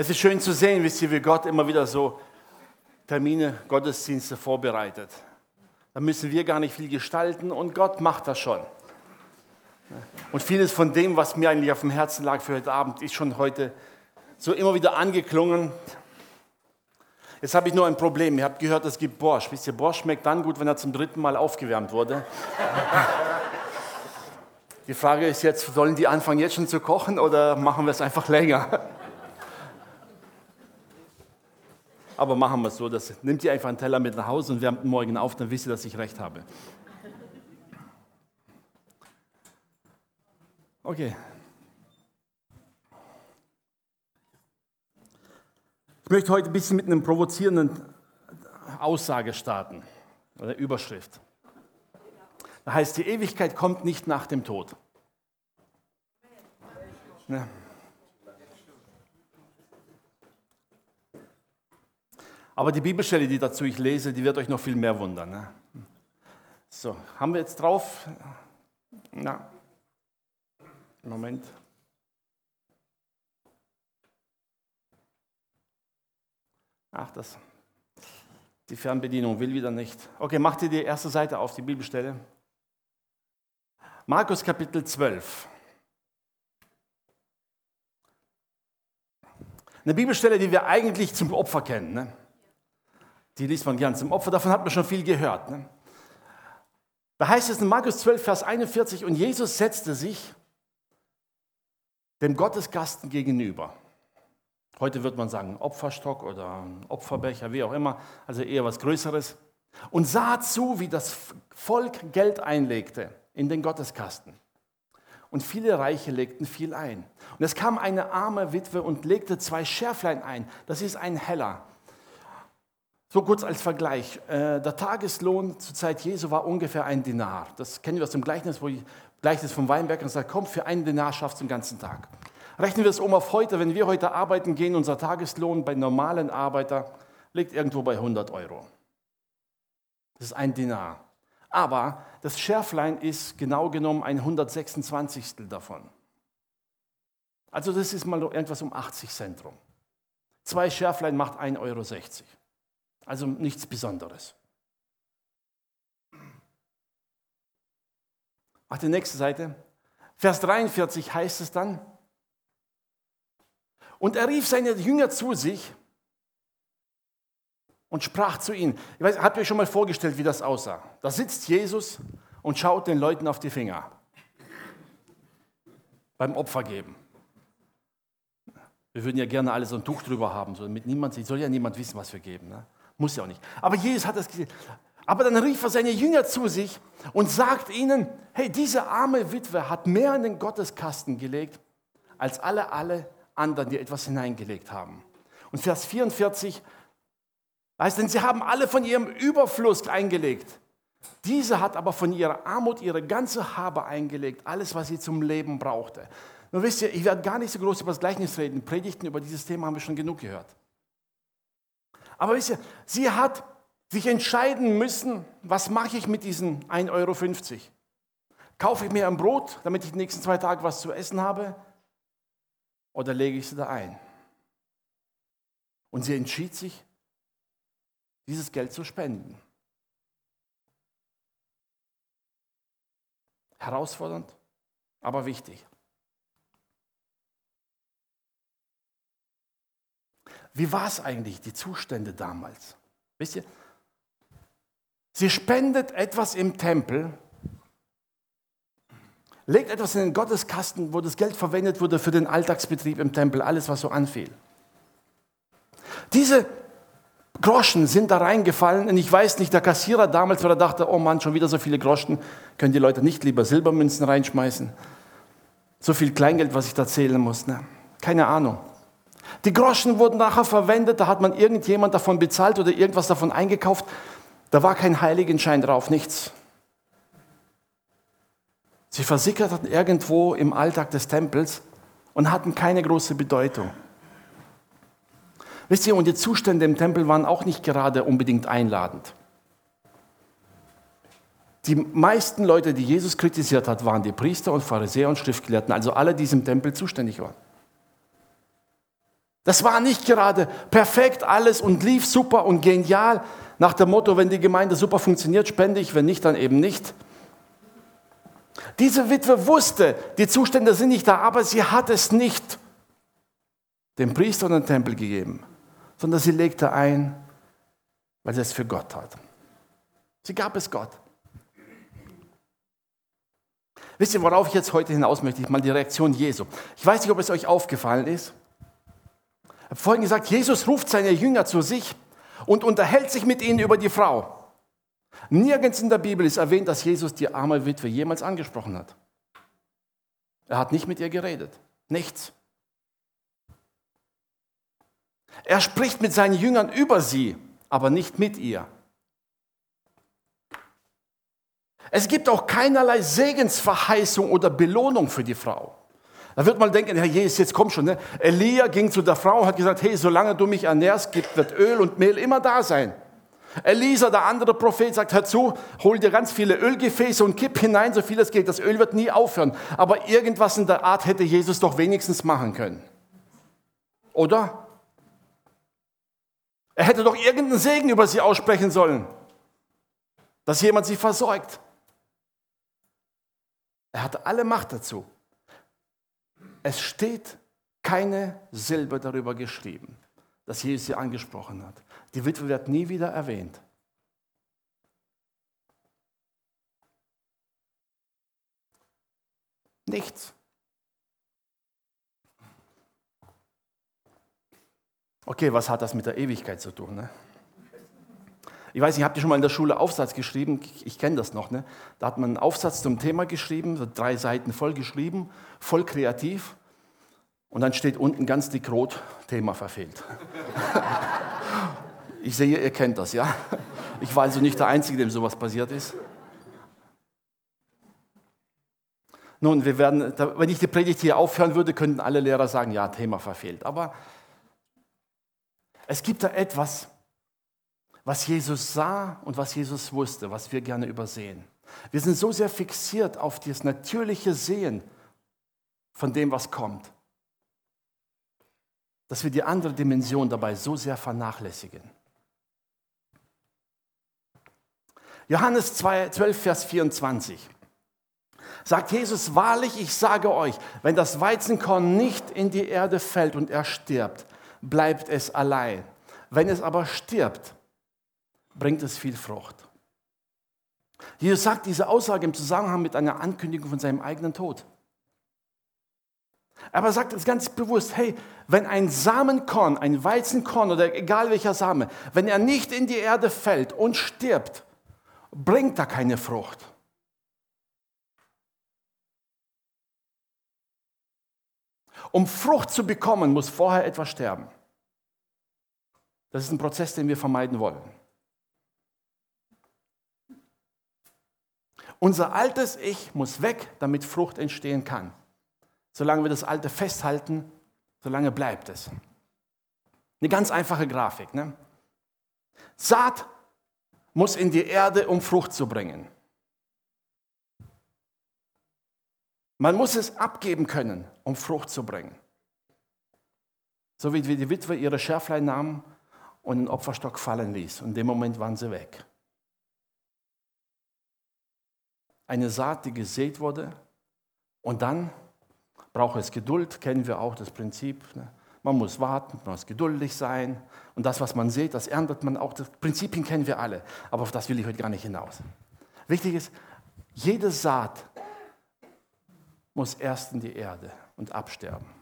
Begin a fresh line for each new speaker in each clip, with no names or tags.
Es ist schön zu sehen, wisst ihr, wie Gott immer wieder so Termine, Gottesdienste vorbereitet. Da müssen wir gar nicht viel gestalten und Gott macht das schon. Und vieles von dem, was mir eigentlich auf dem Herzen lag für heute Abend, ist schon heute so immer wieder angeklungen. Jetzt habe ich nur ein Problem. Ihr habt gehört, es gibt Borsch. Wisst ihr, Borsch schmeckt dann gut, wenn er zum dritten Mal aufgewärmt wurde. Die Frage ist jetzt, sollen die anfangen jetzt schon zu kochen oder machen wir es einfach länger? Aber machen wir es so, dass, nimmt ihr einfach einen Teller mit nach Hause und wärmt morgen auf, dann wisst ihr, dass ich recht habe. Okay. Ich möchte heute ein bisschen mit einer provozierenden Aussage starten oder Überschrift. Da heißt, die Ewigkeit kommt nicht nach dem Tod. Ja. Aber die Bibelstelle, die dazu ich lese, die wird euch noch viel mehr wundern. Ne? So, haben wir jetzt drauf? Na, Moment. Ach, das. Die Fernbedienung will wieder nicht. Okay, macht ihr die erste Seite auf, die Bibelstelle. Markus Kapitel 12. Eine Bibelstelle, die wir eigentlich zum Opfer kennen. Ne? Die liest man gern zum Opfer, davon hat man schon viel gehört. Ne? Da heißt es in Markus 12, Vers 41, und Jesus setzte sich dem Gottesgasten gegenüber. Heute wird man sagen Opferstock oder Opferbecher, wie auch immer, also eher was Größeres. Und sah zu, wie das Volk Geld einlegte in den Gotteskasten. Und viele Reiche legten viel ein. Und es kam eine arme Witwe und legte zwei Schärflein ein. Das ist ein Heller. So kurz als Vergleich. Äh, der Tageslohn zur Zeit Jesu war ungefähr ein Dinar. Das kennen wir aus dem Gleichnis, wo ich, Gleichnis vom Weinberg und sagt, komm, für einen Dinar schaffst du den ganzen Tag. Rechnen wir es um auf heute, wenn wir heute arbeiten gehen, unser Tageslohn bei normalen Arbeiter liegt irgendwo bei 100 Euro. Das ist ein Dinar. Aber das Schärflein ist genau genommen ein 126. davon. Also das ist mal irgendwas um 80 Cent rum. Zwei Schärflein macht 1,60 Euro. Also nichts Besonderes. Auf die nächste Seite. Vers 43 heißt es dann, und er rief seine Jünger zu sich und sprach zu ihnen. Ich weiß, habt ihr euch schon mal vorgestellt, wie das aussah? Da sitzt Jesus und schaut den Leuten auf die Finger beim Opfer geben. Wir würden ja gerne alle so ein Tuch drüber haben, so damit niemand. Soll ja niemand wissen, was wir geben. Ne? Muss ja auch nicht. Aber Jesus hat das gesehen. Aber dann rief er seine Jünger zu sich und sagt ihnen, hey, diese arme Witwe hat mehr in den Gotteskasten gelegt, als alle, alle anderen, die etwas hineingelegt haben. Und Vers 44 heißt, denn sie haben alle von ihrem Überfluss eingelegt. Diese hat aber von ihrer Armut ihre ganze Habe eingelegt, alles, was sie zum Leben brauchte. Nun wisst ihr, ich werde gar nicht so groß über das Gleichnis reden. Predigten über dieses Thema haben wir schon genug gehört. Aber wisst ihr, sie hat sich entscheiden müssen, was mache ich mit diesen 1,50 Euro? Kaufe ich mir ein Brot, damit ich die nächsten zwei Tage was zu essen habe? Oder lege ich sie da ein? Und sie entschied sich, dieses Geld zu spenden. Herausfordernd, aber wichtig. Wie war es eigentlich, die Zustände damals? Wisst ihr? Sie spendet etwas im Tempel, legt etwas in den Gotteskasten, wo das Geld verwendet wurde für den Alltagsbetrieb im Tempel, alles, was so anfiel. Diese Groschen sind da reingefallen und ich weiß nicht, der Kassierer damals, weil er dachte, oh Mann, schon wieder so viele Groschen, können die Leute nicht lieber Silbermünzen reinschmeißen? So viel Kleingeld, was ich da zählen muss. Ne? Keine Ahnung. Die Groschen wurden nachher verwendet, da hat man irgendjemand davon bezahlt oder irgendwas davon eingekauft. Da war kein Heiligenschein drauf, nichts. Sie versickerten irgendwo im Alltag des Tempels und hatten keine große Bedeutung. Wisst ihr, und die Zustände im Tempel waren auch nicht gerade unbedingt einladend. Die meisten Leute, die Jesus kritisiert hat, waren die Priester und Pharisäer und Schriftgelehrten, also alle, die im Tempel zuständig waren. Das war nicht gerade perfekt alles und lief super und genial. Nach dem Motto, wenn die Gemeinde super funktioniert, spende ich, wenn nicht, dann eben nicht. Diese Witwe wusste, die Zustände sind nicht da, aber sie hat es nicht dem Priester und dem Tempel gegeben, sondern sie legte ein, weil sie es für Gott tat. Sie gab es Gott. Wisst ihr, worauf ich jetzt heute hinaus möchte? Ich mal die Reaktion Jesu. Ich weiß nicht, ob es euch aufgefallen ist. Habe vorhin gesagt, Jesus ruft seine Jünger zu sich und unterhält sich mit ihnen über die Frau. Nirgends in der Bibel ist erwähnt, dass Jesus die arme Witwe jemals angesprochen hat. Er hat nicht mit ihr geredet. Nichts. Er spricht mit seinen Jüngern über sie, aber nicht mit ihr. Es gibt auch keinerlei Segensverheißung oder Belohnung für die Frau. Da wird man denken, Herr Jesus, jetzt komm schon. Ne? Elia ging zu der Frau und hat gesagt, hey, solange du mich ernährst, wird Öl und Mehl immer da sein. Elisa, der andere Prophet, sagt, hör zu, hol dir ganz viele Ölgefäße und kipp hinein, so viel es geht. Das Öl wird nie aufhören. Aber irgendwas in der Art hätte Jesus doch wenigstens machen können. Oder? Er hätte doch irgendeinen Segen über sie aussprechen sollen, dass jemand sie versorgt. Er hatte alle Macht dazu. Es steht keine Silbe darüber geschrieben, dass Jesus sie angesprochen hat. Die Witwe wird nie wieder erwähnt. Nichts. Okay, was hat das mit der Ewigkeit zu tun? Ne? Ich weiß nicht, habt ihr schon mal in der Schule Aufsatz geschrieben? Ich, ich kenne das noch. Ne? Da hat man einen Aufsatz zum Thema geschrieben, so drei Seiten voll geschrieben, voll kreativ. Und dann steht unten ganz dick rot, Thema verfehlt. ich sehe, ihr kennt das, ja? Ich war also nicht der Einzige, dem sowas passiert ist. Nun, wir werden, wenn ich die Predigt hier aufhören würde, könnten alle Lehrer sagen, ja, Thema verfehlt. Aber es gibt da etwas, was Jesus sah und was Jesus wusste, was wir gerne übersehen. Wir sind so sehr fixiert auf das natürliche Sehen von dem, was kommt dass wir die andere Dimension dabei so sehr vernachlässigen. Johannes 2, 12, Vers 24 sagt Jesus, wahrlich, ich sage euch, wenn das Weizenkorn nicht in die Erde fällt und er stirbt, bleibt es allein. Wenn es aber stirbt, bringt es viel Frucht. Jesus sagt diese Aussage im Zusammenhang mit einer Ankündigung von seinem eigenen Tod. Aber er sagt es ganz bewusst, hey, wenn ein Samenkorn, ein Weizenkorn oder egal welcher Same, wenn er nicht in die Erde fällt und stirbt, bringt er keine Frucht. Um Frucht zu bekommen, muss vorher etwas sterben. Das ist ein Prozess, den wir vermeiden wollen. Unser altes Ich muss weg, damit Frucht entstehen kann. Solange wir das Alte festhalten, solange bleibt es. Eine ganz einfache Grafik. Ne? Saat muss in die Erde, um Frucht zu bringen. Man muss es abgeben können, um Frucht zu bringen. So wie die Witwe ihre Schärflein nahm und den Opferstock fallen ließ. Und in dem Moment waren sie weg. Eine Saat, die gesät wurde und dann braucht es Geduld, kennen wir auch das Prinzip. Ne? Man muss warten, man muss geduldig sein. Und das, was man sieht, das erntet man auch. Das Prinzipien kennen wir alle. Aber auf das will ich heute gar nicht hinaus. Wichtig ist, jede Saat muss erst in die Erde und absterben.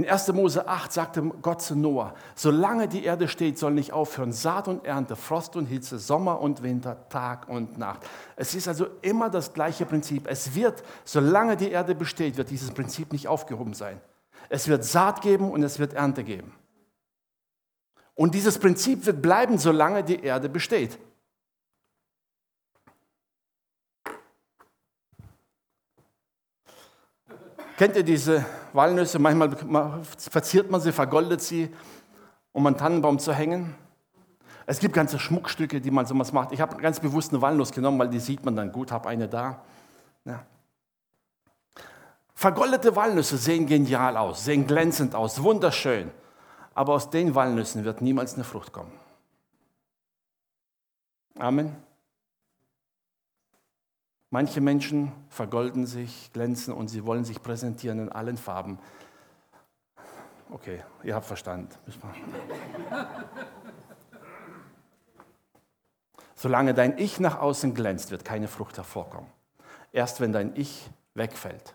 In 1. Mose 8 sagte Gott zu Noah, solange die Erde steht, soll nicht aufhören Saat und Ernte, Frost und Hitze, Sommer und Winter, Tag und Nacht. Es ist also immer das gleiche Prinzip. Es wird, solange die Erde besteht, wird dieses Prinzip nicht aufgehoben sein. Es wird Saat geben und es wird Ernte geben. Und dieses Prinzip wird bleiben, solange die Erde besteht. Kennt ihr diese Walnüsse? Manchmal verziert man sie, vergoldet sie, um einen Tannenbaum zu hängen. Es gibt ganze Schmuckstücke, die man so macht. Ich habe ganz bewusst eine Walnuss genommen, weil die sieht man dann gut, habe eine da. Ja. Vergoldete Walnüsse sehen genial aus, sehen glänzend aus, wunderschön. Aber aus den Walnüssen wird niemals eine Frucht kommen. Amen. Manche Menschen vergolden sich, glänzen und sie wollen sich präsentieren in allen Farben. Okay, ihr habt verstanden. Solange dein Ich nach außen glänzt, wird keine Frucht hervorkommen. Erst wenn dein Ich wegfällt.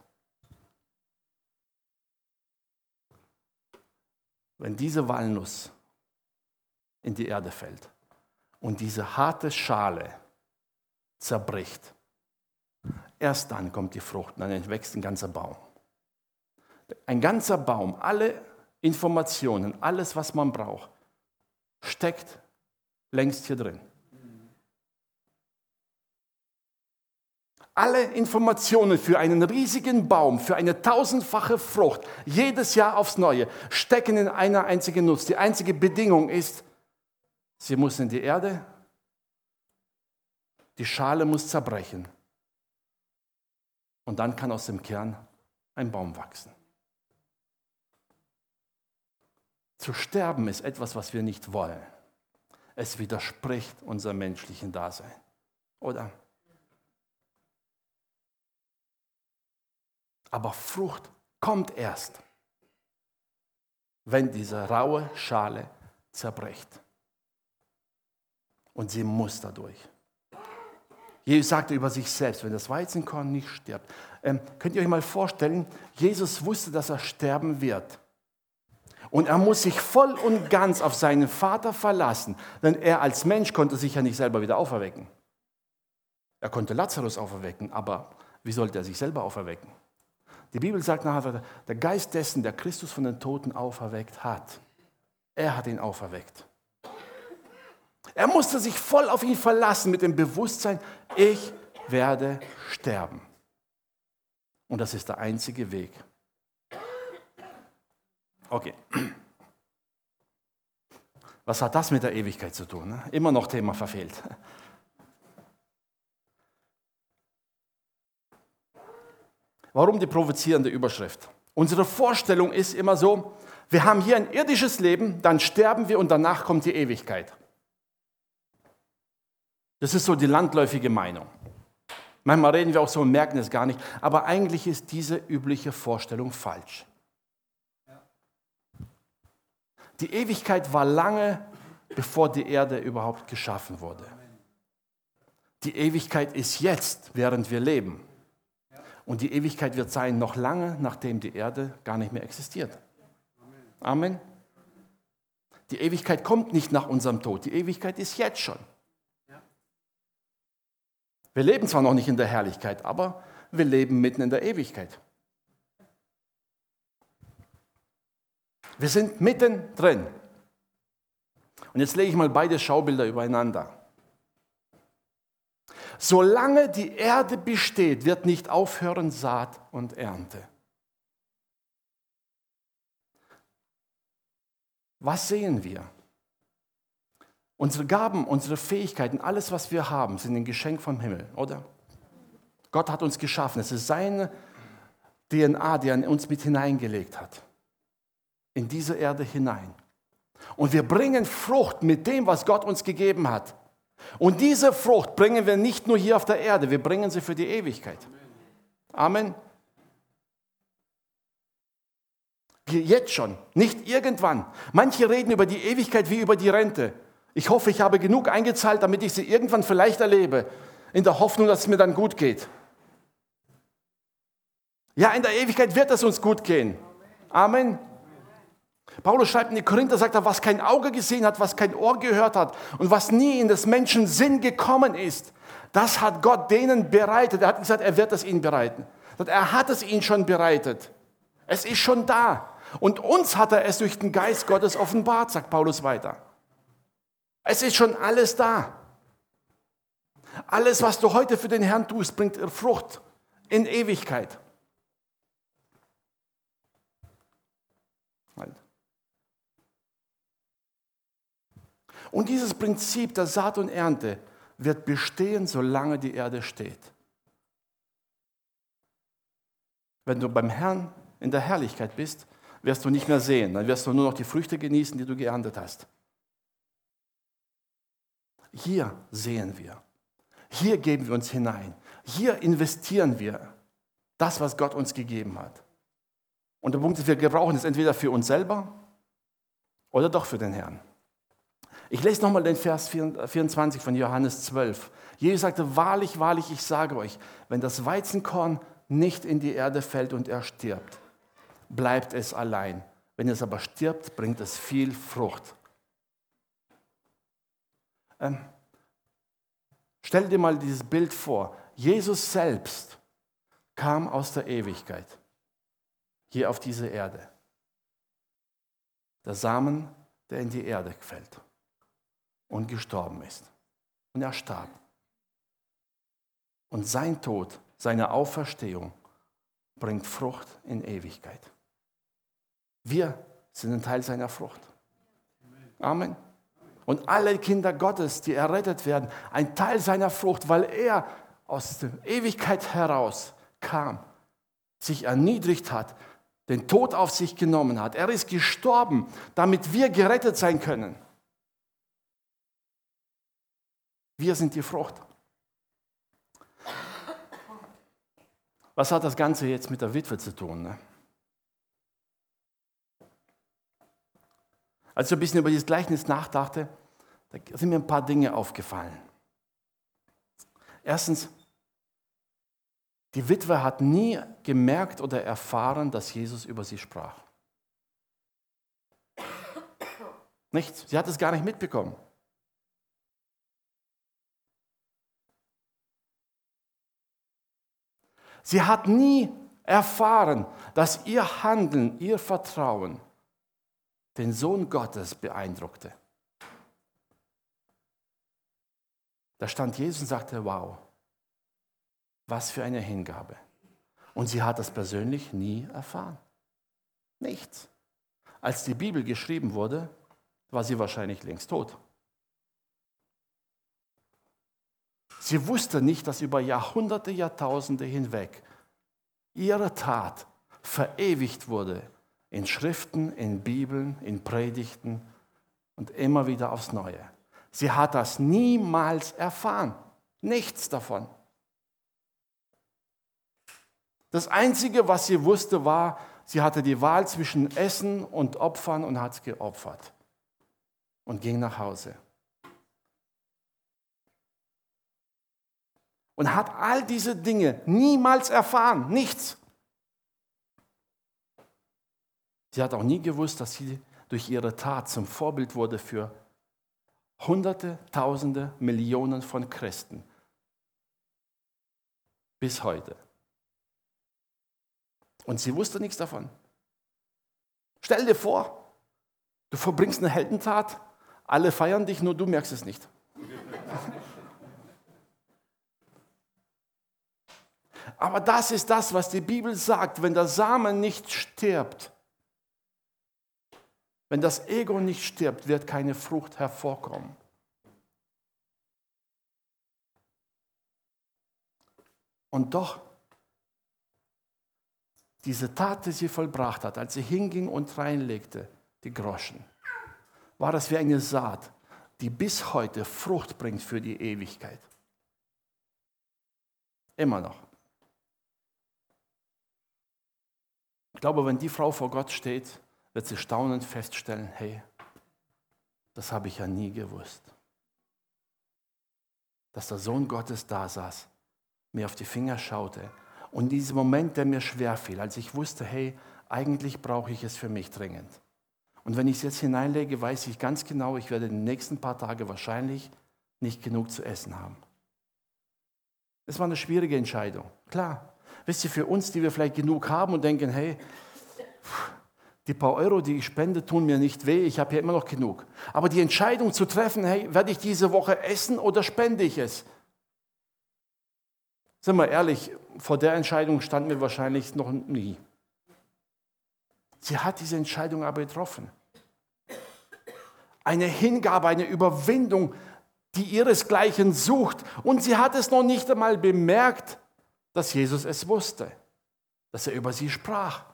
Wenn diese Walnuss in die Erde fällt und diese harte Schale zerbricht, Erst dann kommt die Frucht und dann wächst ein ganzer Baum. Ein ganzer Baum, alle Informationen, alles, was man braucht, steckt längst hier drin. Alle Informationen für einen riesigen Baum, für eine tausendfache Frucht, jedes Jahr aufs Neue, stecken in einer einzigen Nuss. Die einzige Bedingung ist, sie muss in die Erde, die Schale muss zerbrechen und dann kann aus dem Kern ein Baum wachsen. Zu sterben ist etwas, was wir nicht wollen. Es widerspricht unserem menschlichen Dasein. Oder? Aber Frucht kommt erst, wenn diese raue Schale zerbricht. Und sie muss dadurch. Jesus sagte über sich selbst, wenn das Weizenkorn nicht stirbt. Ähm, könnt ihr euch mal vorstellen, Jesus wusste, dass er sterben wird. Und er muss sich voll und ganz auf seinen Vater verlassen, denn er als Mensch konnte sich ja nicht selber wieder auferwecken. Er konnte Lazarus auferwecken, aber wie sollte er sich selber auferwecken? Die Bibel sagt nachher, der Geist dessen, der Christus von den Toten auferweckt hat, er hat ihn auferweckt. Er musste sich voll auf ihn verlassen mit dem Bewusstsein, ich werde sterben. Und das ist der einzige Weg. Okay. Was hat das mit der Ewigkeit zu tun? Ne? Immer noch Thema verfehlt. Warum die provozierende Überschrift? Unsere Vorstellung ist immer so, wir haben hier ein irdisches Leben, dann sterben wir und danach kommt die Ewigkeit. Das ist so die landläufige Meinung. Manchmal reden wir auch so und merken es gar nicht, aber eigentlich ist diese übliche Vorstellung falsch. Die Ewigkeit war lange, bevor die Erde überhaupt geschaffen wurde. Die Ewigkeit ist jetzt, während wir leben. Und die Ewigkeit wird sein noch lange, nachdem die Erde gar nicht mehr existiert. Amen. Die Ewigkeit kommt nicht nach unserem Tod. Die Ewigkeit ist jetzt schon. Wir leben zwar noch nicht in der Herrlichkeit, aber wir leben mitten in der Ewigkeit. Wir sind mitten drin. Und jetzt lege ich mal beide Schaubilder übereinander. Solange die Erde besteht, wird nicht aufhören Saat und Ernte. Was sehen wir? Unsere Gaben, unsere Fähigkeiten, alles, was wir haben, sind ein Geschenk vom Himmel, oder? Gott hat uns geschaffen. Es ist seine DNA, die er in uns mit hineingelegt hat. In diese Erde hinein. Und wir bringen Frucht mit dem, was Gott uns gegeben hat. Und diese Frucht bringen wir nicht nur hier auf der Erde, wir bringen sie für die Ewigkeit. Amen. Jetzt schon, nicht irgendwann. Manche reden über die Ewigkeit wie über die Rente. Ich hoffe, ich habe genug eingezahlt, damit ich sie irgendwann vielleicht erlebe, in der Hoffnung, dass es mir dann gut geht. Ja, in der Ewigkeit wird es uns gut gehen. Amen. Paulus schreibt in die Korinther, sagt er, was kein Auge gesehen hat, was kein Ohr gehört hat und was nie in des Menschen Sinn gekommen ist, das hat Gott denen bereitet. Er hat gesagt, er wird es ihnen bereiten. Er hat es ihnen schon bereitet. Es ist schon da. Und uns hat er es durch den Geist Gottes offenbart, sagt Paulus weiter. Es ist schon alles da. Alles, was du heute für den Herrn tust, bringt Frucht in Ewigkeit. Halt. Und dieses Prinzip der Saat und Ernte wird bestehen, solange die Erde steht. Wenn du beim Herrn in der Herrlichkeit bist, wirst du nicht mehr sehen. Dann wirst du nur noch die Früchte genießen, die du geerntet hast. Hier sehen wir. Hier geben wir uns hinein. Hier investieren wir das, was Gott uns gegeben hat. Und der Punkt ist, wir gebrauchen es entweder für uns selber oder doch für den Herrn. Ich lese nochmal den Vers 24 von Johannes 12. Jesus sagte, wahrlich, wahrlich, ich sage euch, wenn das Weizenkorn nicht in die Erde fällt und er stirbt, bleibt es allein. Wenn es aber stirbt, bringt es viel Frucht. Ähm, stell dir mal dieses Bild vor. Jesus selbst kam aus der Ewigkeit hier auf diese Erde. Der Samen, der in die Erde fällt und gestorben ist. Und er starb. Und sein Tod, seine Auferstehung bringt Frucht in Ewigkeit. Wir sind ein Teil seiner Frucht. Amen. Und alle Kinder Gottes, die errettet werden, ein Teil seiner Frucht, weil er aus der Ewigkeit heraus kam, sich erniedrigt hat, den Tod auf sich genommen hat. Er ist gestorben, damit wir gerettet sein können. Wir sind die Frucht. Was hat das Ganze jetzt mit der Witwe zu tun? Ne? Als ich ein bisschen über dieses Gleichnis nachdachte, da sind mir ein paar Dinge aufgefallen. Erstens, die Witwe hat nie gemerkt oder erfahren, dass Jesus über sie sprach. Nichts. Sie hat es gar nicht mitbekommen. Sie hat nie erfahren, dass ihr Handeln, ihr Vertrauen den Sohn Gottes beeindruckte. Da stand Jesus und sagte, wow, was für eine Hingabe. Und sie hat das persönlich nie erfahren. Nichts. Als die Bibel geschrieben wurde, war sie wahrscheinlich längst tot. Sie wusste nicht, dass über Jahrhunderte, Jahrtausende hinweg ihre Tat verewigt wurde in Schriften, in Bibeln, in Predigten und immer wieder aufs Neue. Sie hat das niemals erfahren. Nichts davon. Das Einzige, was sie wusste, war, sie hatte die Wahl zwischen Essen und Opfern und hat geopfert und ging nach Hause. und hat all diese Dinge niemals erfahren, nichts. Sie hat auch nie gewusst, dass sie durch ihre Tat zum Vorbild wurde für Hunderte, Tausende, Millionen von Christen. Bis heute. Und sie wusste nichts davon. Stell dir vor, du verbringst eine Heldentat, alle feiern dich, nur du merkst es nicht. Aber das ist das, was die Bibel sagt. Wenn der Samen nicht stirbt, wenn das Ego nicht stirbt, wird keine Frucht hervorkommen. Und doch, diese Tat, die sie vollbracht hat, als sie hinging und reinlegte, die Groschen, war das wie eine Saat, die bis heute Frucht bringt für die Ewigkeit. Immer noch. Ich glaube, wenn die Frau vor Gott steht, wird sie staunend feststellen, hey, das habe ich ja nie gewusst. Dass der Sohn Gottes da saß, mir auf die Finger schaute und dieser Moment, der mir schwer fiel, als ich wusste, hey, eigentlich brauche ich es für mich dringend. Und wenn ich es jetzt hineinlege, weiß ich ganz genau, ich werde die nächsten paar Tage wahrscheinlich nicht genug zu essen haben. Es war eine schwierige Entscheidung, klar. Wisst ihr, für uns, die wir vielleicht genug haben und denken, hey, die paar Euro, die ich spende, tun mir nicht weh, ich habe ja immer noch genug. Aber die Entscheidung zu treffen, hey, werde ich diese Woche essen oder spende ich es? Sind wir ehrlich, vor der Entscheidung standen wir wahrscheinlich noch nie. Sie hat diese Entscheidung aber getroffen. Eine Hingabe, eine Überwindung, die ihresgleichen sucht. Und sie hat es noch nicht einmal bemerkt, dass Jesus es wusste. dass er über sie sprach.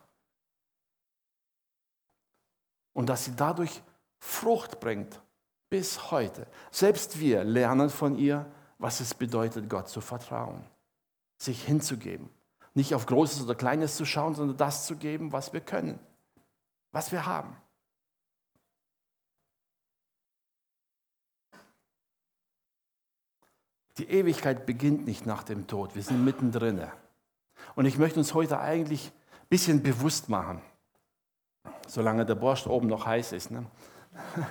Und dass sie dadurch Frucht bringt bis heute. Selbst wir lernen von ihr, was es bedeutet, Gott zu vertrauen, sich hinzugeben. Nicht auf Großes oder Kleines zu schauen, sondern das zu geben, was wir können, was wir haben. Die Ewigkeit beginnt nicht nach dem Tod, wir sind mittendrin. Und ich möchte uns heute eigentlich ein bisschen bewusst machen, solange der Borscht oben noch heiß ist. Ne?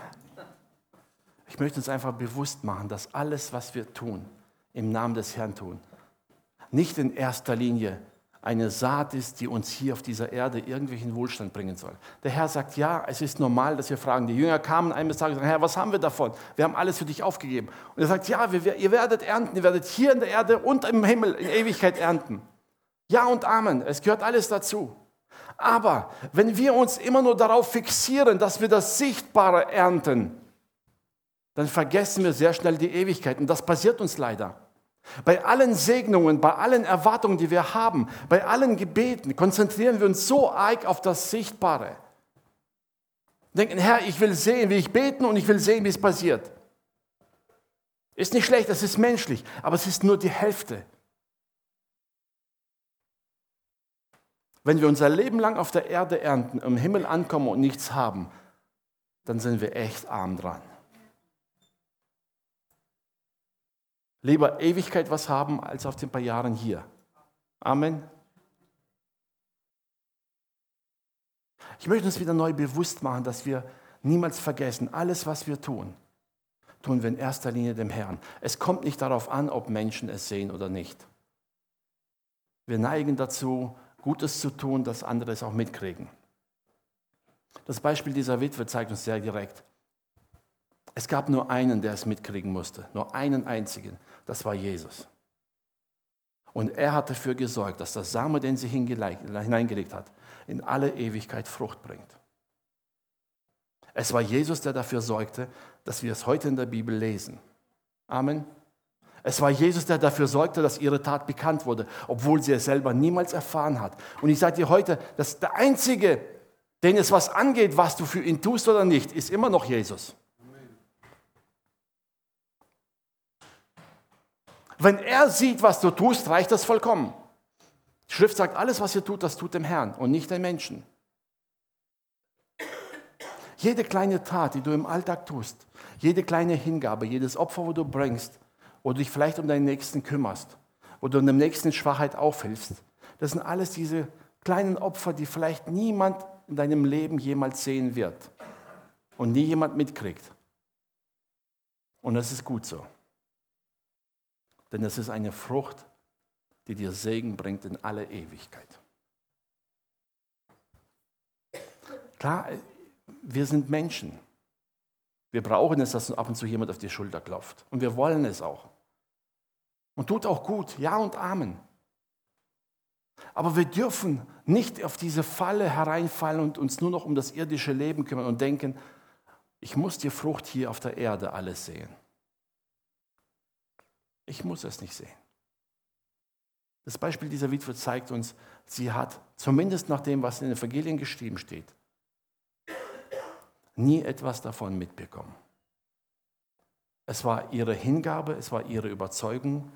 Ich möchte uns einfach bewusst machen, dass alles, was wir tun, im Namen des Herrn tun, nicht in erster Linie eine Saat ist, die uns hier auf dieser Erde irgendwelchen Wohlstand bringen soll. Der Herr sagt, ja, es ist normal, dass wir fragen. Die Jünger kamen eines Tages und sagen, Herr, was haben wir davon? Wir haben alles für dich aufgegeben. Und er sagt, ja, wir, ihr werdet ernten, ihr werdet hier in der Erde und im Himmel in Ewigkeit ernten. Ja und Amen, es gehört alles dazu. Aber wenn wir uns immer nur darauf fixieren, dass wir das Sichtbare ernten, dann vergessen wir sehr schnell die Ewigkeit. Und das passiert uns leider. Bei allen Segnungen, bei allen Erwartungen, die wir haben, bei allen Gebeten, konzentrieren wir uns so arg auf das Sichtbare. Denken, Herr, ich will sehen, wie ich beten und ich will sehen, wie es passiert. Ist nicht schlecht, das ist menschlich, aber es ist nur die Hälfte. Wenn wir unser Leben lang auf der Erde ernten, im Himmel ankommen und nichts haben, dann sind wir echt arm dran. Lieber Ewigkeit was haben, als auf den paar Jahren hier. Amen. Ich möchte uns wieder neu bewusst machen, dass wir niemals vergessen, alles, was wir tun, tun wir in erster Linie dem Herrn. Es kommt nicht darauf an, ob Menschen es sehen oder nicht. Wir neigen dazu, Gutes zu tun, dass andere es auch mitkriegen. Das Beispiel dieser Witwe zeigt uns sehr direkt. Es gab nur einen, der es mitkriegen musste, nur einen einzigen. Das war Jesus. Und er hat dafür gesorgt, dass der Same, den sie hineingelegt hat, in alle Ewigkeit Frucht bringt. Es war Jesus, der dafür sorgte, dass wir es heute in der Bibel lesen. Amen. Es war Jesus, der dafür sorgte, dass ihre Tat bekannt wurde, obwohl sie es selber niemals erfahren hat. Und ich sage dir heute, dass der Einzige, den es was angeht, was du für ihn tust oder nicht, ist immer noch Jesus. Wenn er sieht, was du tust, reicht das vollkommen. Die Schrift sagt, alles, was ihr tut, das tut dem Herrn und nicht den Menschen. Jede kleine Tat, die du im Alltag tust, jede kleine Hingabe, jedes Opfer, wo du bringst, du dich vielleicht um deinen Nächsten kümmerst, wo du dem Nächsten Schwachheit aufhilfst, das sind alles diese kleinen Opfer, die vielleicht niemand in deinem Leben jemals sehen wird und nie jemand mitkriegt. Und das ist gut so. Denn es ist eine Frucht, die dir Segen bringt in alle Ewigkeit. Klar, wir sind Menschen. Wir brauchen es, dass ab und zu jemand auf die Schulter klopft. Und wir wollen es auch. Und tut auch gut. Ja und Amen. Aber wir dürfen nicht auf diese Falle hereinfallen und uns nur noch um das irdische Leben kümmern und denken, ich muss die Frucht hier auf der Erde alles sehen. Ich muss es nicht sehen. Das Beispiel dieser Witwe zeigt uns, sie hat, zumindest nach dem, was in den Evangelien geschrieben steht, nie etwas davon mitbekommen. Es war ihre Hingabe, es war ihre Überzeugung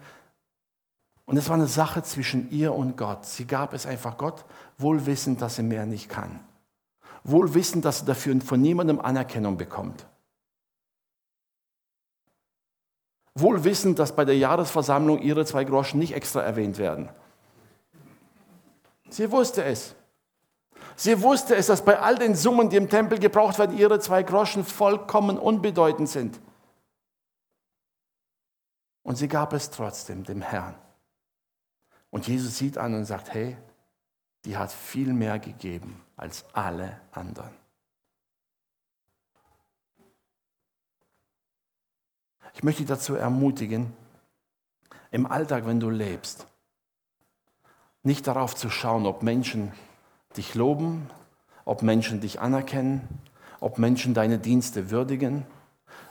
und es war eine Sache zwischen ihr und Gott. Sie gab es einfach Gott, wohl wissend, dass sie mehr nicht kann. Wohl wissend, dass sie dafür von niemandem Anerkennung bekommt. wohl wissend, dass bei der Jahresversammlung ihre zwei Groschen nicht extra erwähnt werden. Sie wusste es. Sie wusste es, dass bei all den Summen, die im Tempel gebraucht werden, ihre zwei Groschen vollkommen unbedeutend sind. Und sie gab es trotzdem dem Herrn. Und Jesus sieht an und sagt, hey, die hat viel mehr gegeben als alle anderen. Ich möchte dich dazu ermutigen, im Alltag, wenn du lebst, nicht darauf zu schauen, ob Menschen dich loben, ob Menschen dich anerkennen, ob Menschen deine Dienste würdigen,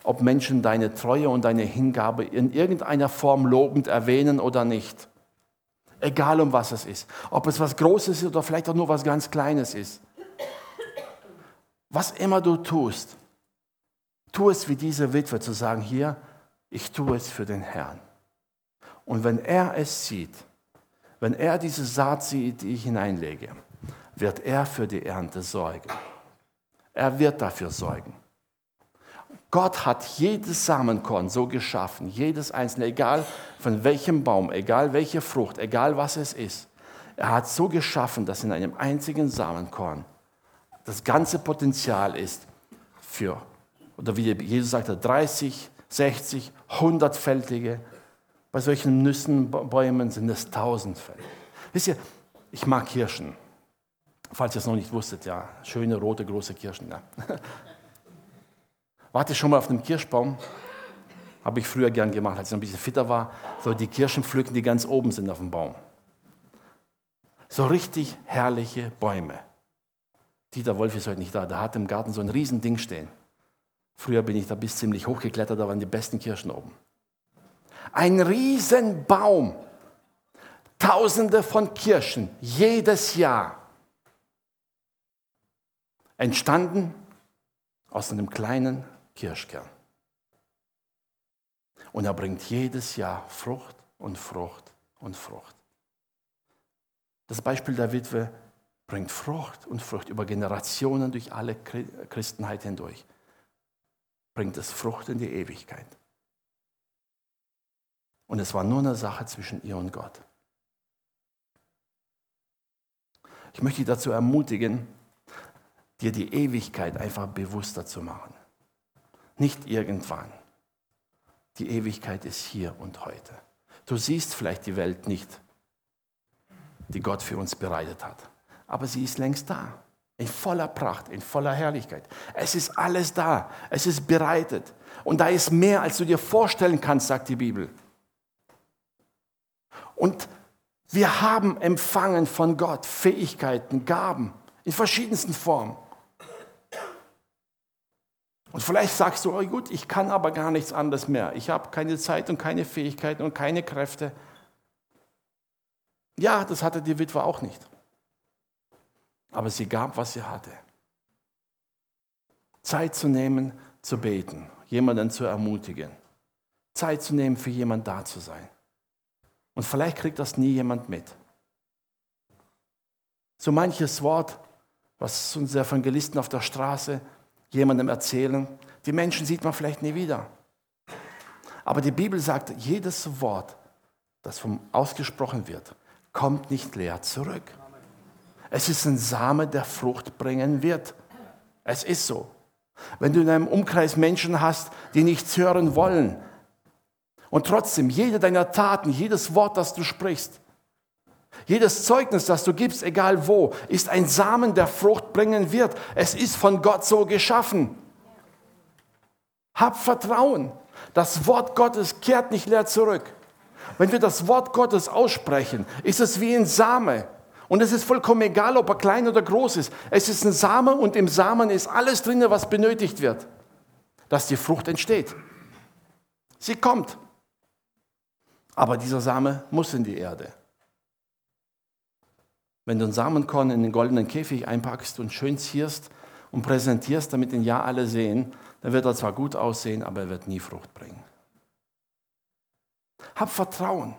ob Menschen deine Treue und deine Hingabe in irgendeiner Form lobend erwähnen oder nicht. Egal um was es ist. Ob es was Großes ist oder vielleicht auch nur was ganz Kleines ist. Was immer du tust, tu es wie diese Witwe zu sagen, hier, ich tue es für den Herrn. Und wenn er es sieht, wenn er diese Saat sieht, die ich hineinlege, wird er für die Ernte sorgen. Er wird dafür sorgen. Gott hat jedes Samenkorn so geschaffen, jedes einzelne, egal von welchem Baum, egal welche Frucht, egal was es ist. Er hat so geschaffen, dass in einem einzigen Samenkorn das ganze Potenzial ist für, oder wie Jesus sagte, 30, 60, 100-fältige. Bei solchen Nüssenbäumen sind es tausendfältig. Wisst ihr, ich mag Kirschen. Falls ihr es noch nicht wusstet, ja, schöne rote große Kirschen. Ja. Warte schon mal auf dem Kirschbaum. Habe ich früher gern gemacht, als ich noch ein bisschen fitter war. So die Kirschen pflücken, die ganz oben sind auf dem Baum. So richtig herrliche Bäume. Dieter Wolf ist heute nicht da. Der hat im Garten so ein Riesending stehen. Früher bin ich da bis ziemlich hochgeklettert, da waren die besten Kirschen oben. Ein Riesenbaum. Tausende von Kirschen jedes Jahr. Entstanden aus einem kleinen Kirschkern. Und er bringt jedes Jahr Frucht und Frucht und Frucht. Das Beispiel der Witwe bringt Frucht und Frucht über Generationen durch alle Christenheit hindurch. Bringt es Frucht in die Ewigkeit. Und es war nur eine Sache zwischen ihr und Gott. Ich möchte dich dazu ermutigen, dir die Ewigkeit einfach bewusster zu machen. Nicht irgendwann. Die Ewigkeit ist hier und heute. Du siehst vielleicht die Welt nicht, die Gott für uns bereitet hat. Aber sie ist längst da. In voller Pracht, in voller Herrlichkeit. Es ist alles da. Es ist bereitet. Und da ist mehr, als du dir vorstellen kannst, sagt die Bibel. Und wir haben empfangen von Gott Fähigkeiten, Gaben in verschiedensten Formen. Und vielleicht sagst du, oh gut, ich kann aber gar nichts anderes mehr. Ich habe keine Zeit und keine Fähigkeiten und keine Kräfte. Ja, das hatte die Witwe auch nicht. Aber sie gab, was sie hatte. Zeit zu nehmen, zu beten, jemanden zu ermutigen. Zeit zu nehmen, für jemanden da zu sein. Und vielleicht kriegt das nie jemand mit. So manches Wort, was unsere Evangelisten auf der Straße jemandem erzählen. Die Menschen sieht man vielleicht nie wieder. Aber die Bibel sagt, jedes Wort, das vom ausgesprochen wird, kommt nicht leer zurück. Es ist ein Same, der Frucht bringen wird. Es ist so. Wenn du in einem Umkreis Menschen hast, die nichts hören wollen, und trotzdem, jede deiner Taten, jedes Wort, das du sprichst, jedes Zeugnis, das du gibst, egal wo, ist ein Samen, der Frucht bringen wird. Es ist von Gott so geschaffen. Hab Vertrauen. Das Wort Gottes kehrt nicht leer zurück. Wenn wir das Wort Gottes aussprechen, ist es wie ein Same. Und es ist vollkommen egal, ob er klein oder groß ist. Es ist ein Same und im Samen ist alles drin, was benötigt wird, dass die Frucht entsteht. Sie kommt. Aber dieser Same muss in die Erde. Wenn du ein Samenkorn in den goldenen Käfig einpackst und schön zierst und präsentierst, damit ihn ja alle sehen, dann wird er zwar gut aussehen, aber er wird nie Frucht bringen. Hab Vertrauen.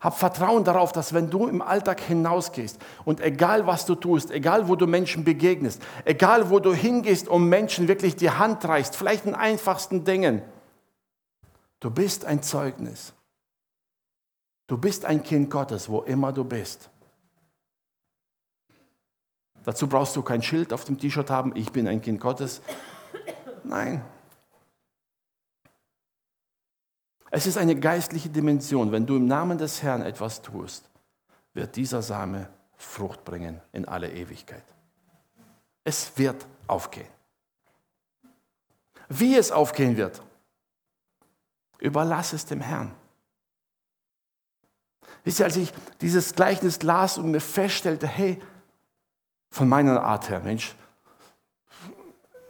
Hab Vertrauen darauf, dass wenn du im Alltag hinausgehst und egal was du tust, egal wo du Menschen begegnest, egal wo du hingehst, um Menschen wirklich die Hand reichst, vielleicht in einfachsten Dingen, du bist ein Zeugnis. Du bist ein Kind Gottes, wo immer du bist. Dazu brauchst du kein Schild auf dem T-Shirt haben, ich bin ein Kind Gottes. Nein. Es ist eine geistliche Dimension. Wenn du im Namen des Herrn etwas tust, wird dieser Same Frucht bringen in alle Ewigkeit. Es wird aufgehen. Wie es aufgehen wird, überlass es dem Herrn. Wisst ihr, als ich dieses Gleichnis las und mir feststellte, hey, von meiner Art her, Mensch,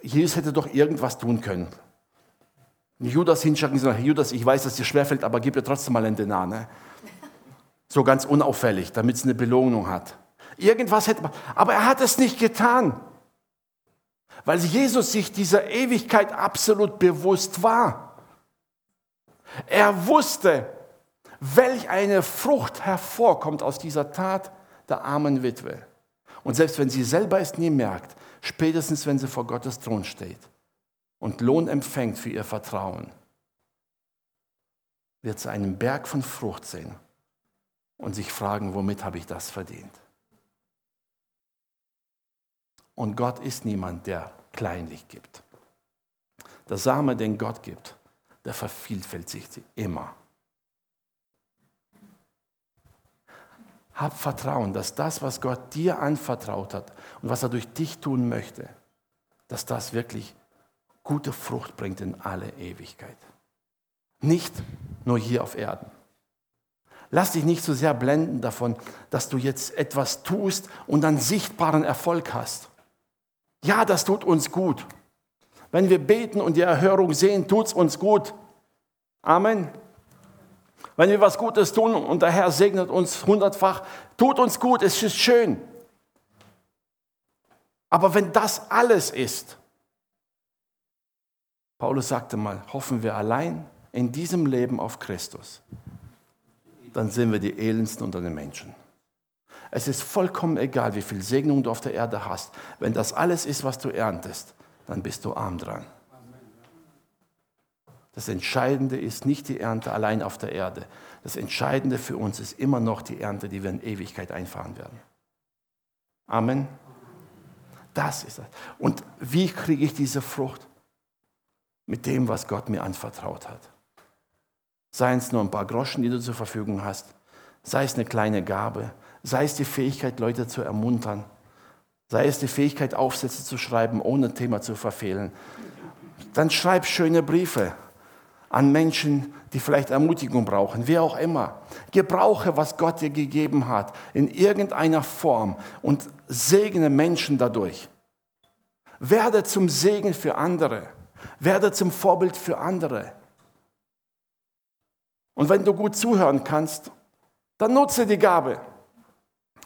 Jesus hätte doch irgendwas tun können. Judas hinschauen und sagen, Judas, ich weiß, dass dir schwerfällt, aber gib dir trotzdem mal einen Denar. Ne? So ganz unauffällig, damit es eine Belohnung hat. Irgendwas hätte man, aber er hat es nicht getan, weil Jesus sich dieser Ewigkeit absolut bewusst war. Er wusste, welch eine Frucht hervorkommt aus dieser Tat der armen Witwe. Und selbst wenn sie selber es nie merkt, spätestens wenn sie vor Gottes Thron steht und Lohn empfängt für ihr Vertrauen, wird sie einen Berg von Frucht sehen und sich fragen, womit habe ich das verdient? Und Gott ist niemand, der kleinlich gibt. Der Same, den Gott gibt, der vervielfältigt sich immer. Hab Vertrauen, dass das, was Gott dir anvertraut hat und was er durch dich tun möchte, dass das wirklich gute Frucht bringt in alle Ewigkeit. Nicht nur hier auf Erden. Lass dich nicht so sehr blenden davon, dass du jetzt etwas tust und dann sichtbaren Erfolg hast. Ja, das tut uns gut. Wenn wir beten und die Erhörung sehen, tut es uns gut. Amen. Wenn wir was Gutes tun und der Herr segnet uns hundertfach, tut uns gut, es ist schön. Aber wenn das alles ist, Paulus sagte mal, hoffen wir allein in diesem Leben auf Christus, dann sind wir die elendsten unter den Menschen. Es ist vollkommen egal, wie viel Segnung du auf der Erde hast. Wenn das alles ist, was du erntest, dann bist du arm dran. Das Entscheidende ist nicht die Ernte allein auf der Erde. Das Entscheidende für uns ist immer noch die Ernte, die wir in Ewigkeit einfahren werden. Amen. Das ist das. Und wie kriege ich diese Frucht? Mit dem, was Gott mir anvertraut hat. Seien es nur ein paar Groschen, die du zur Verfügung hast, sei es eine kleine Gabe, sei es die Fähigkeit, Leute zu ermuntern, sei es die Fähigkeit, Aufsätze zu schreiben, ohne Thema zu verfehlen. Dann schreib schöne Briefe an Menschen, die vielleicht Ermutigung brauchen, wer auch immer. Gebrauche, was Gott dir gegeben hat, in irgendeiner Form und segne Menschen dadurch. Werde zum Segen für andere. Werde zum Vorbild für andere. Und wenn du gut zuhören kannst, dann nutze die Gabe.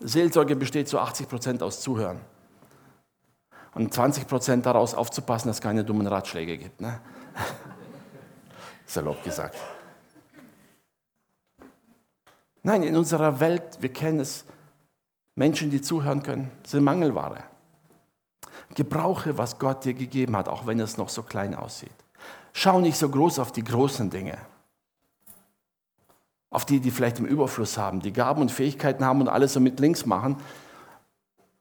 Seelsorge besteht zu 80 Prozent aus Zuhören. Und 20 Prozent daraus aufzupassen, dass es keine dummen Ratschläge gibt. Ne? Salopp gesagt. Nein, in unserer Welt, wir kennen es, Menschen, die zuhören können, sind Mangelware. Gebrauche, was Gott dir gegeben hat, auch wenn es noch so klein aussieht. Schau nicht so groß auf die großen Dinge. Auf die, die vielleicht im Überfluss haben, die Gaben und Fähigkeiten haben und alles so mit links machen.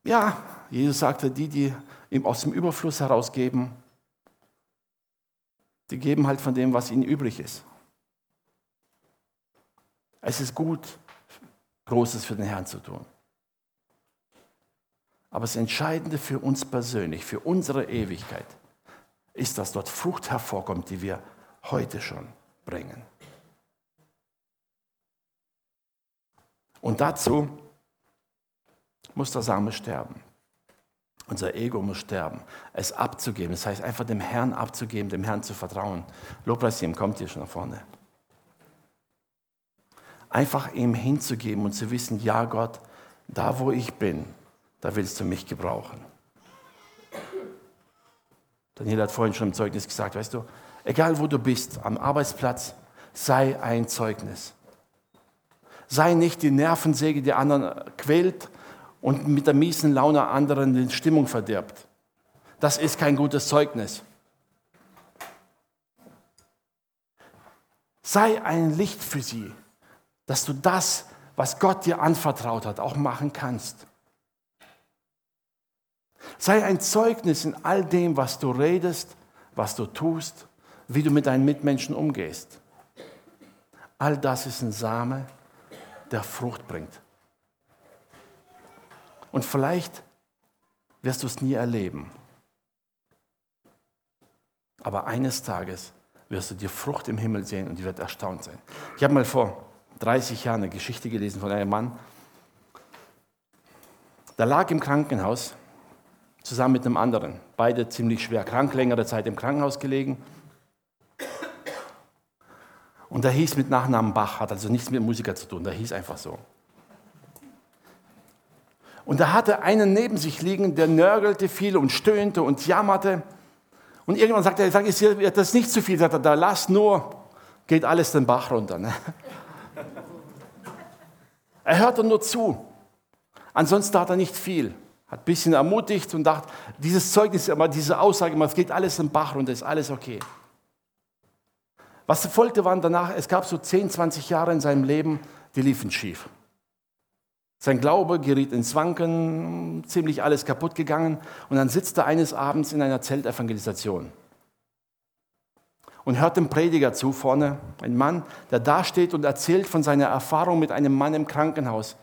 Ja, Jesus sagte, die, die aus dem Überfluss herausgeben, die geben halt von dem, was ihnen übrig ist. Es ist gut, Großes für den Herrn zu tun. Aber das Entscheidende für uns persönlich, für unsere Ewigkeit, ist, dass dort Frucht hervorkommt, die wir heute schon bringen. Und dazu muss der Same sterben. Unser Ego muss sterben, es abzugeben. Das heißt, einfach dem Herrn abzugeben, dem Herrn zu vertrauen. Lobpreisteam, kommt hier schon nach vorne. Einfach ihm hinzugeben und zu wissen, ja Gott, da wo ich bin, da willst du mich gebrauchen. Daniel hat vorhin schon im Zeugnis gesagt, weißt du, egal wo du bist, am Arbeitsplatz, sei ein Zeugnis. Sei nicht die Nervensäge, die anderen quält, und mit der miesen Laune anderen die Stimmung verdirbt. Das ist kein gutes Zeugnis. Sei ein Licht für sie, dass du das, was Gott dir anvertraut hat, auch machen kannst. Sei ein Zeugnis in all dem, was du redest, was du tust, wie du mit deinen Mitmenschen umgehst. All das ist ein Same, der Frucht bringt. Und vielleicht wirst du es nie erleben. Aber eines Tages wirst du die Frucht im Himmel sehen und die wird erstaunt sein. Ich habe mal vor 30 Jahren eine Geschichte gelesen von einem Mann, der lag im Krankenhaus zusammen mit einem anderen. Beide ziemlich schwer krank, längere Zeit im Krankenhaus gelegen. Und der hieß mit Nachnamen Bach, hat also nichts mit Musiker zu tun, der hieß einfach so. Und er hatte einen neben sich liegen, der nörgelte viel und stöhnte und jammerte. Und irgendwann sagte er, sag, ist das nicht zu viel. Sagt er, da lass nur, geht alles den Bach runter. Ne? Er hörte nur zu. Ansonsten hat er nicht viel. Hat ein bisschen ermutigt und dachte, dieses Zeugnis, diese Aussage, es geht alles den Bach runter, ist alles okay. Was folgte, waren danach, es gab so 10, 20 Jahre in seinem Leben, die liefen schief. Sein Glaube geriet ins Wanken, ziemlich alles kaputt gegangen. Und dann sitzt er eines Abends in einer Zeltevangelisation und hört dem Prediger zu vorne, ein Mann, der da steht und erzählt von seiner Erfahrung mit einem Mann im Krankenhaus,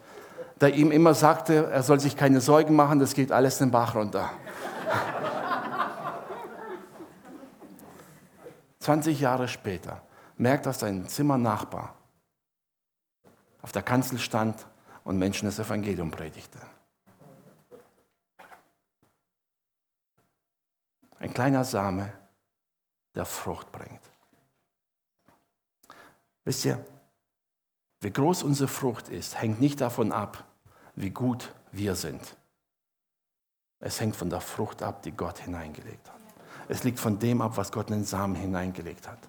der ihm immer sagte, er soll sich keine Sorgen machen, das geht alles den Bach runter. 20 Jahre später merkt er sein Zimmernachbar auf der Kanzel stand und Menschen das Evangelium predigte. Ein kleiner Same, der Frucht bringt. Wisst ihr, wie groß unsere Frucht ist, hängt nicht davon ab, wie gut wir sind. Es hängt von der Frucht ab, die Gott hineingelegt hat. Es liegt von dem ab, was Gott in den Samen hineingelegt hat.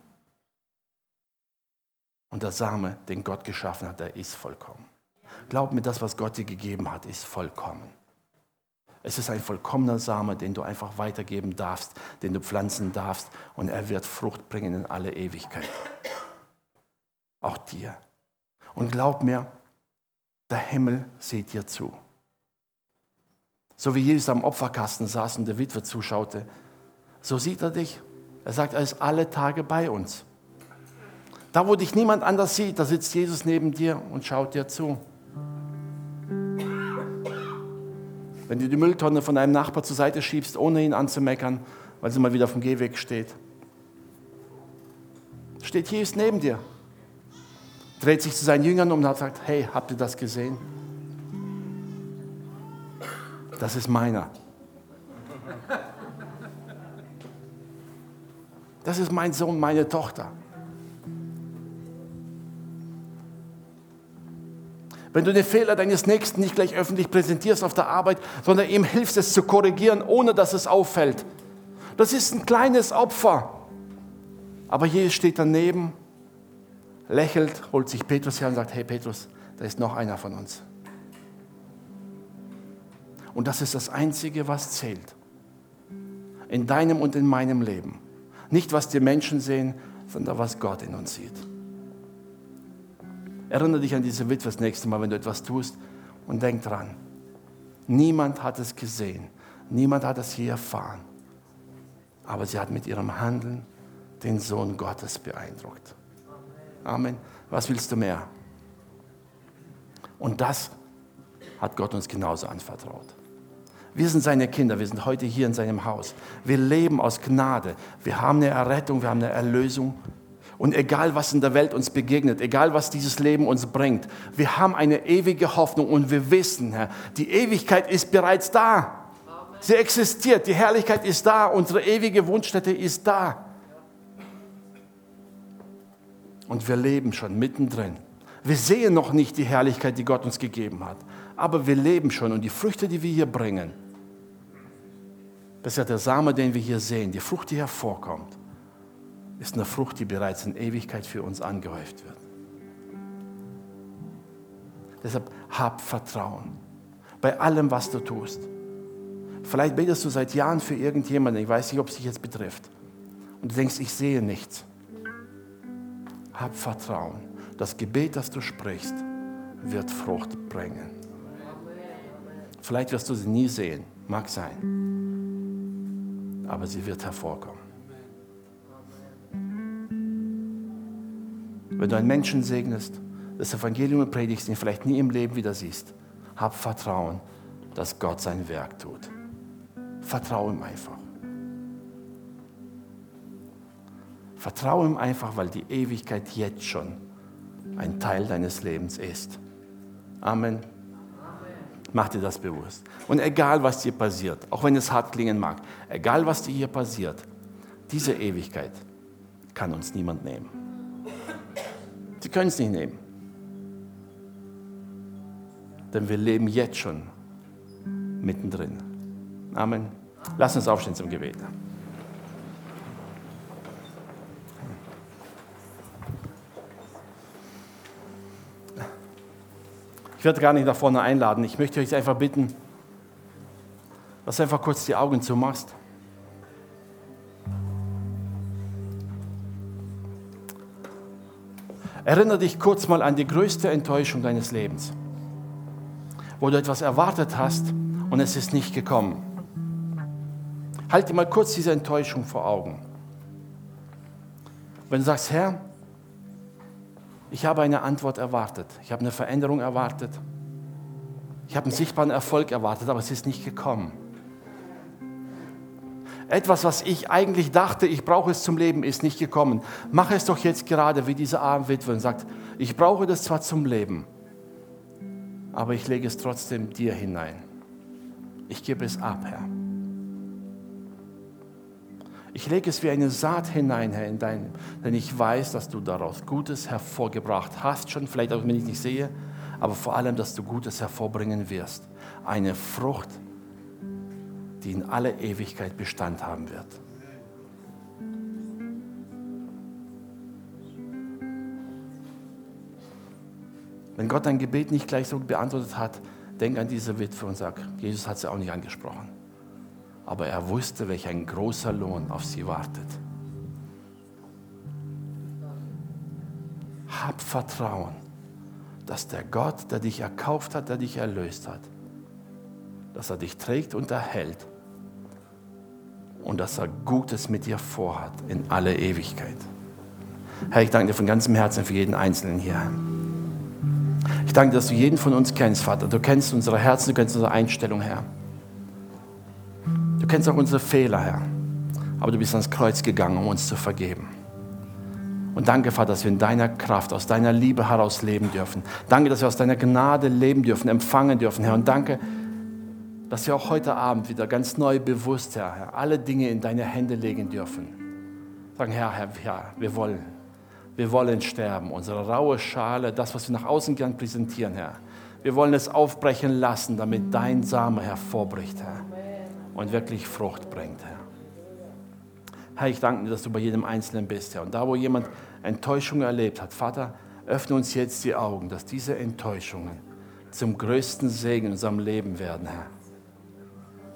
Und der Same, den Gott geschaffen hat, der ist vollkommen. Glaub mir, das, was Gott dir gegeben hat, ist vollkommen. Es ist ein vollkommener Same, den du einfach weitergeben darfst, den du pflanzen darfst und er wird Frucht bringen in alle Ewigkeit. Auch dir. Und glaub mir, der Himmel sieht dir zu. So wie Jesus am Opferkasten saß und der Witwe zuschaute, so sieht er dich. Er sagt, er ist alle Tage bei uns. Da, wo dich niemand anders sieht, da sitzt Jesus neben dir und schaut dir zu. Wenn du die Mülltonne von deinem Nachbar zur Seite schiebst, ohne ihn anzumeckern, weil sie mal wieder auf dem Gehweg steht, steht Jesus neben dir, dreht sich zu seinen Jüngern um und sagt, hey, habt ihr das gesehen? Das ist meiner. Das ist mein Sohn, meine Tochter. Wenn du den Fehler deines Nächsten nicht gleich öffentlich präsentierst auf der Arbeit, sondern ihm hilfst, es zu korrigieren, ohne dass es auffällt. Das ist ein kleines Opfer. Aber Jesus steht daneben, lächelt, holt sich Petrus her und sagt, hey Petrus, da ist noch einer von uns. Und das ist das Einzige, was zählt. In deinem und in meinem Leben. Nicht, was die Menschen sehen, sondern was Gott in uns sieht. Erinnere dich an diese Witwe das nächste Mal, wenn du etwas tust und denk dran. Niemand hat es gesehen. Niemand hat es hier erfahren. Aber sie hat mit ihrem Handeln den Sohn Gottes beeindruckt. Amen. Was willst du mehr? Und das hat Gott uns genauso anvertraut. Wir sind seine Kinder, wir sind heute hier in seinem Haus. Wir leben aus Gnade. Wir haben eine Errettung, wir haben eine Erlösung. Und egal, was in der Welt uns begegnet, egal, was dieses Leben uns bringt, wir haben eine ewige Hoffnung und wir wissen, Herr, die Ewigkeit ist bereits da. Sie existiert, die Herrlichkeit ist da, unsere ewige Wunschstätte ist da. Und wir leben schon mittendrin. Wir sehen noch nicht die Herrlichkeit, die Gott uns gegeben hat, aber wir leben schon und die Früchte, die wir hier bringen, das ist ja der Same, den wir hier sehen, die Frucht, die hervorkommt ist eine Frucht, die bereits in Ewigkeit für uns angehäuft wird. Deshalb hab Vertrauen bei allem, was du tust. Vielleicht betest du seit Jahren für irgendjemanden, ich weiß nicht, ob es dich jetzt betrifft, und du denkst, ich sehe nichts. Hab Vertrauen. Das Gebet, das du sprichst, wird Frucht bringen. Vielleicht wirst du sie nie sehen, mag sein, aber sie wird hervorkommen. Wenn du einen Menschen segnest, das Evangelium predigst, ihn vielleicht nie im Leben wieder siehst, hab Vertrauen, dass Gott sein Werk tut. Vertraue ihm einfach. Vertraue ihm einfach, weil die Ewigkeit jetzt schon ein Teil deines Lebens ist. Amen. Mach dir das bewusst. Und egal, was dir passiert, auch wenn es hart klingen mag, egal, was dir hier passiert, diese Ewigkeit kann uns niemand nehmen. Können es nicht nehmen. Denn wir leben jetzt schon mittendrin. Amen. Lass uns aufstehen zum Gebet. Ich werde gar nicht nach vorne einladen. Ich möchte euch einfach bitten, dass du einfach kurz die Augen zumachst. Erinnere dich kurz mal an die größte Enttäuschung deines Lebens, wo du etwas erwartet hast und es ist nicht gekommen. Halte mal kurz diese Enttäuschung vor Augen. Wenn du sagst, Herr, ich habe eine Antwort erwartet. Ich habe eine Veränderung erwartet. Ich habe einen sichtbaren Erfolg erwartet, aber es ist nicht gekommen. Etwas, was ich eigentlich dachte, ich brauche es zum Leben, ist nicht gekommen. Mache es doch jetzt gerade wie diese arme Witwe und sagt, ich brauche das zwar zum Leben, aber ich lege es trotzdem dir hinein. Ich gebe es ab, Herr. Ich lege es wie eine Saat hinein, Herr, in dein, denn ich weiß, dass du daraus Gutes hervorgebracht hast, schon vielleicht auch wenn ich nicht sehe, aber vor allem, dass du Gutes hervorbringen wirst. Eine Frucht, die in alle Ewigkeit Bestand haben wird. Wenn Gott dein Gebet nicht gleich so beantwortet hat, denk an diese Witwe und sag, Jesus hat sie auch nicht angesprochen aber er wusste, welch ein großer Lohn auf sie wartet. Hab Vertrauen, dass der Gott, der dich erkauft hat, der dich erlöst hat, dass er dich trägt und erhält und dass er Gutes mit dir vorhat in alle Ewigkeit. Herr, ich danke dir von ganzem Herzen für jeden Einzelnen hier. Ich danke, dir, dass du jeden von uns kennst, Vater. Du kennst unsere Herzen, du kennst unsere Einstellung, Herr. Du kennst auch unsere Fehler, Herr. Aber du bist ans Kreuz gegangen, um uns zu vergeben. Und danke, Vater, dass wir in deiner Kraft, aus deiner Liebe heraus leben dürfen. Danke, dass wir aus deiner Gnade leben dürfen, empfangen dürfen, Herr. Und danke, dass wir auch heute Abend wieder ganz neu bewusst, Herr, Herr alle Dinge in deine Hände legen dürfen. Sagen, Herr, Herr, ja, wir wollen. Wir wollen sterben. Unsere raue Schale, das, was wir nach außen gern präsentieren, Herr. Wir wollen es aufbrechen lassen, damit dein Same hervorbricht, Herr und wirklich Frucht bringt, Herr. Herr, ich danke dir, dass du bei jedem Einzelnen bist, Herr. Und da, wo jemand Enttäuschung erlebt hat, Vater, öffne uns jetzt die Augen, dass diese Enttäuschungen zum größten Segen in unserem Leben werden, Herr.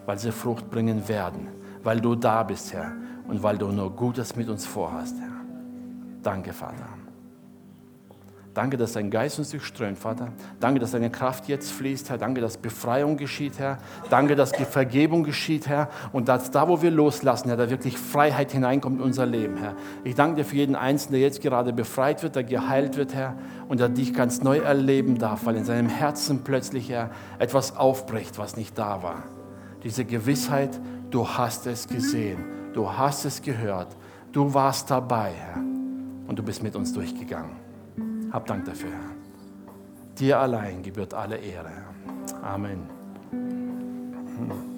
Weil sie Frucht bringen werden, weil du da bist, Herr, und weil du nur Gutes mit uns vorhast, Herr. Danke, Vater. Danke, dass dein Geist uns durchströmt, Vater. Danke, dass deine Kraft jetzt fließt, Herr. Danke, dass Befreiung geschieht, Herr. Danke, dass Vergebung geschieht, Herr. Und dass da, wo wir loslassen, Herr, da wirklich Freiheit hineinkommt in unser Leben, Herr. Ich danke dir für jeden Einzelnen, der jetzt gerade befreit wird, der geheilt wird, Herr. Und der dich ganz neu erleben darf, weil in seinem Herzen plötzlich, Herr, etwas aufbricht, was nicht da war. Diese Gewissheit, du hast es gesehen, du hast es gehört, du warst dabei, Herr. Und du bist mit uns durchgegangen. Hab Dank dafür, Herr. Dir allein gebührt alle Ehre. Amen. Hm.